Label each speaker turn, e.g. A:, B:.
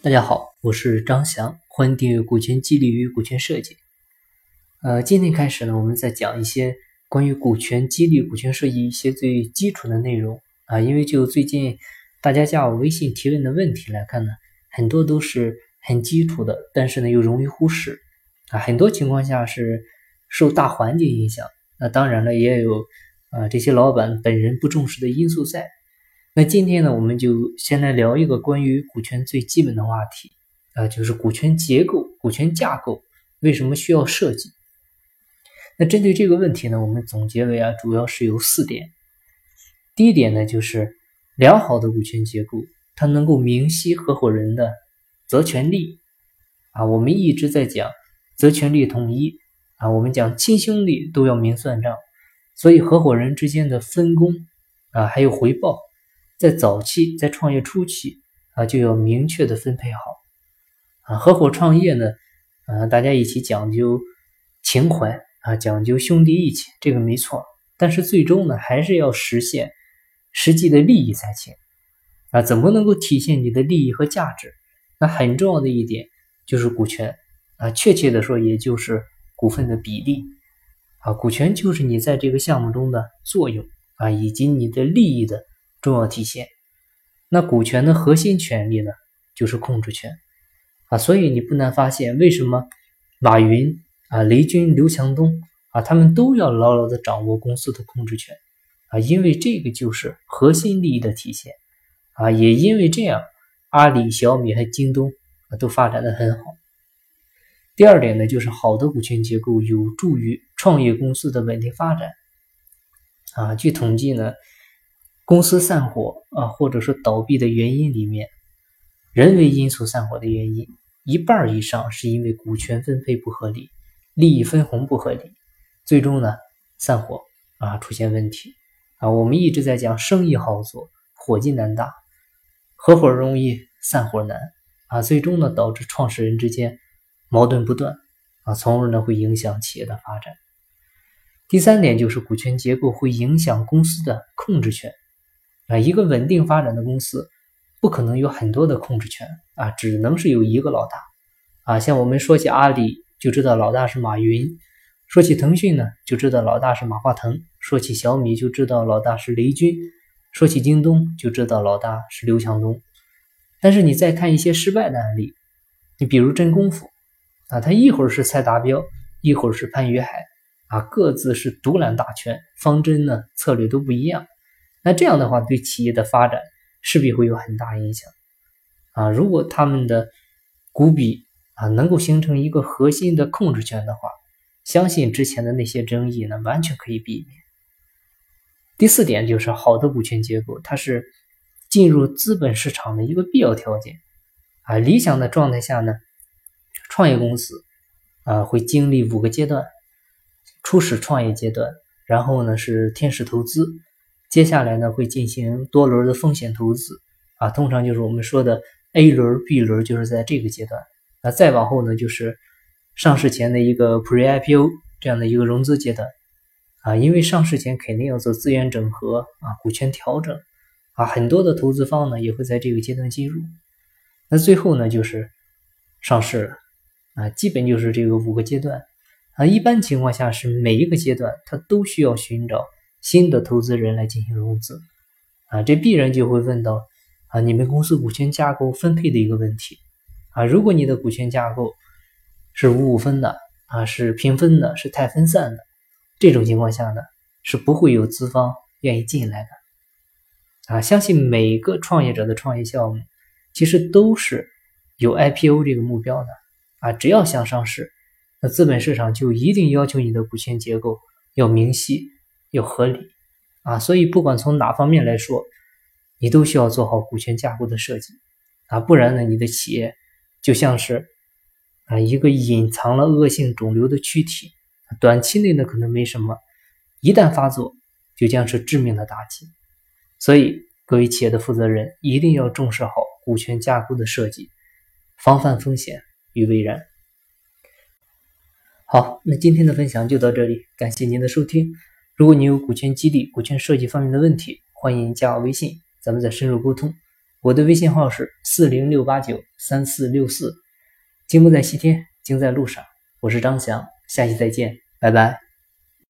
A: 大家好，我是张翔，欢迎订阅《股权激励与股权设计》。呃，今天开始呢，我们再讲一些关于股权激励、股权设计一些最基础的内容啊。因为就最近大家加我微信提问的问题来看呢，很多都是很基础的，但是呢又容易忽视啊。很多情况下是受大环境影响，那当然了，也有啊这些老板本人不重视的因素在。那今天呢，我们就先来聊一个关于股权最基本的话题，啊，就是股权结构、股权架构为什么需要设计？那针对这个问题呢，我们总结为啊，主要是有四点。第一点呢，就是良好的股权结构，它能够明晰合伙人的责权利。啊，我们一直在讲责权利统一，啊，我们讲亲兄弟都要明算账，所以合伙人之间的分工啊，还有回报。在早期，在创业初期啊，就要明确的分配好啊。合伙创业呢，啊，大家一起讲究情怀啊，讲究兄弟义气，这个没错。但是最终呢，还是要实现实际的利益才行啊。怎么能够体现你的利益和价值？那很重要的一点就是股权啊，确切的说，也就是股份的比例啊。股权就是你在这个项目中的作用啊，以及你的利益的。重要体现，那股权的核心权利呢，就是控制权啊，所以你不难发现，为什么马云啊、雷军、刘强东啊，他们都要牢牢的掌握公司的控制权啊，因为这个就是核心利益的体现啊，也因为这样，阿里、小米和京东啊都发展的很好。第二点呢，就是好的股权结构有助于创业公司的稳定发展啊，据统计呢。公司散伙啊，或者说倒闭的原因里面，人为因素散伙的原因，一半以上是因为股权分配不合理、利益分红不合理，最终呢散伙啊出现问题啊。我们一直在讲生意好做，伙计难打，合伙容易散伙难啊，最终呢导致创始人之间矛盾不断啊，从而呢会影响企业的发展。第三点就是股权结构会影响公司的控制权。啊，一个稳定发展的公司，不可能有很多的控制权啊，只能是有一个老大啊。像我们说起阿里，就知道老大是马云；说起腾讯呢，就知道老大是马化腾；说起小米，就知道老大是雷军；说起京东，就知道老大是刘强东。但是你再看一些失败的案例，你比如真功夫啊，他一会儿是蔡达标，一会儿是潘于海啊，各自是独揽大权，方针呢策略都不一样。那这样的话，对企业的发展势必会有很大影响啊！如果他们的股比啊能够形成一个核心的控制权的话，相信之前的那些争议呢，完全可以避免。第四点就是好的股权结构，它是进入资本市场的一个必要条件啊！理想的状态下呢，创业公司啊会经历五个阶段：初始创业阶段，然后呢是天使投资。接下来呢，会进行多轮的风险投资啊，通常就是我们说的 A 轮、B 轮，就是在这个阶段。那再往后呢，就是上市前的一个 Pre-IPO 这样的一个融资阶段啊，因为上市前肯定要做资源整合啊、股权调整啊，很多的投资方呢也会在这个阶段进入。那最后呢，就是上市了啊，基本就是这个五个阶段啊。一般情况下是每一个阶段它都需要寻找。新的投资人来进行融资，啊，这必然就会问到啊，你们公司股权架构分配的一个问题啊。如果你的股权架构是五五分的啊，是平分的，是太分散的，这种情况下呢，是不会有资方愿意进来的啊。相信每个创业者的创业项目其实都是有 IPO 这个目标的啊。只要想上市，那资本市场就一定要求你的股权结构要明晰。又合理啊，所以不管从哪方面来说，你都需要做好股权架构的设计啊，不然呢，你的企业就像是啊一个隐藏了恶性肿瘤的躯体，短期内呢可能没什么，一旦发作，就将是致命的打击。所以各位企业的负责人一定要重视好股权架构的设计，防范风险于未然。好，那今天的分享就到这里，感谢您的收听。如果你有股权激励、股权设计方面的问题，欢迎加我微信，咱们再深入沟通。我的微信号是四零六八九三四六四。金不在西天，金在路上。我是张翔，下期再见，拜拜。